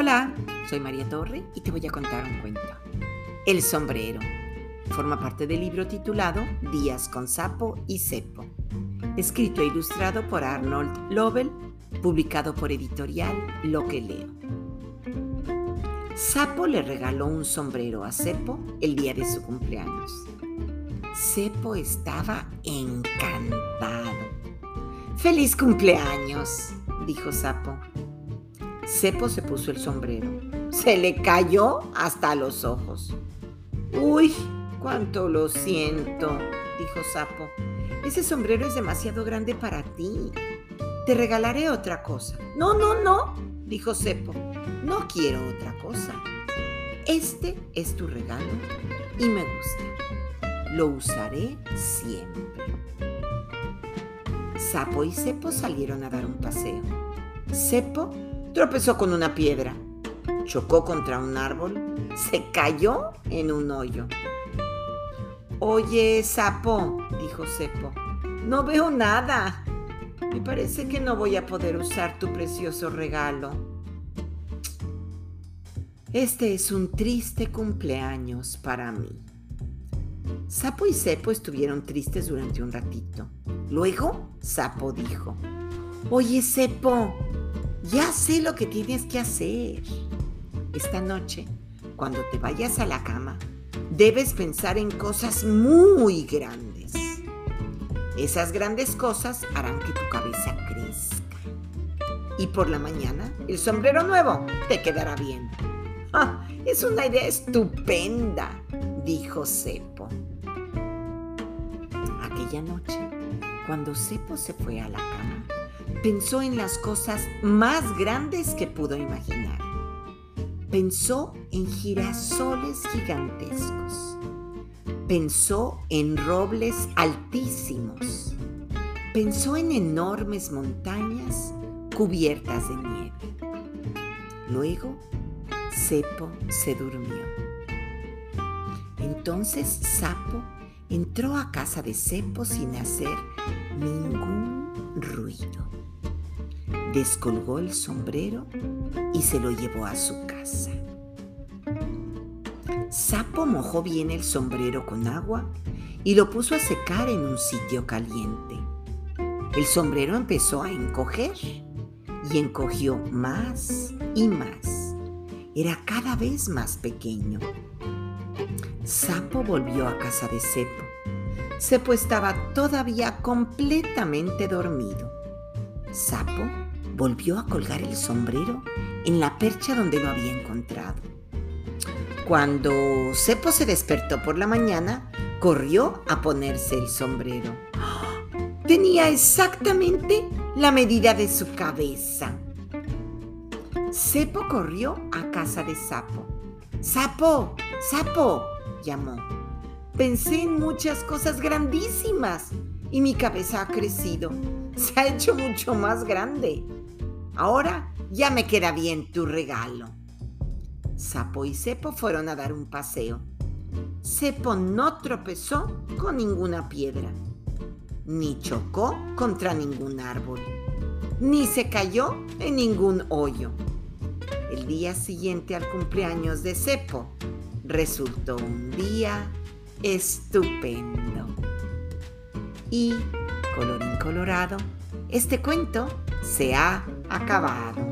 Hola, soy María Torre y te voy a contar un cuento. El sombrero. Forma parte del libro titulado Días con sapo y cepo. Escrito e ilustrado por Arnold Lovell, publicado por editorial Lo que leo. Sapo le regaló un sombrero a Cepo el día de su cumpleaños. Cepo estaba encantado. ¡Feliz cumpleaños! dijo Sapo. Cepo se puso el sombrero. Se le cayó hasta los ojos. Uy, cuánto lo siento, dijo Sapo. Ese sombrero es demasiado grande para ti. Te regalaré otra cosa. No, no, no, dijo Cepo. No quiero otra cosa. Este es tu regalo y me gusta. Lo usaré siempre. Sapo y Cepo salieron a dar un paseo. Cepo Tropezó con una piedra, chocó contra un árbol, se cayó en un hoyo. Oye, sapo, dijo Cepo, no veo nada. Me parece que no voy a poder usar tu precioso regalo. Este es un triste cumpleaños para mí. Sapo y Cepo estuvieron tristes durante un ratito. Luego, Sapo dijo, Oye, Cepo, ya sé lo que tienes que hacer. Esta noche, cuando te vayas a la cama, debes pensar en cosas muy grandes. Esas grandes cosas harán que tu cabeza crezca. Y por la mañana, el sombrero nuevo te quedará bien. ¡Ah! Es una idea estupenda, dijo Cepo. Aquella noche, cuando Cepo se fue a la cama, pensó en las cosas más grandes que pudo imaginar. Pensó en girasoles gigantescos. Pensó en robles altísimos. Pensó en enormes montañas cubiertas de nieve. Luego, Cepo se durmió. Entonces Sapo entró a casa de Cepo sin hacer ningún ruido descolgó el sombrero y se lo llevó a su casa. Sapo mojó bien el sombrero con agua y lo puso a secar en un sitio caliente. El sombrero empezó a encoger y encogió más y más. Era cada vez más pequeño. Sapo volvió a casa de Cepo. Cepo estaba todavía completamente dormido. Sapo volvió a colgar el sombrero en la percha donde lo había encontrado. Cuando Cepo se despertó por la mañana, corrió a ponerse el sombrero. Tenía exactamente la medida de su cabeza. Cepo corrió a casa de Sapo. ¡Sapo! ¡Sapo! Llamó. Pensé en muchas cosas grandísimas y mi cabeza ha crecido. Se ha hecho mucho más grande. Ahora ya me queda bien tu regalo. Sapo y Cepo fueron a dar un paseo. Cepo no tropezó con ninguna piedra, ni chocó contra ningún árbol, ni se cayó en ningún hoyo. El día siguiente al cumpleaños de Cepo resultó un día estupendo. Y, colorín colorado, este cuento se ha acabado.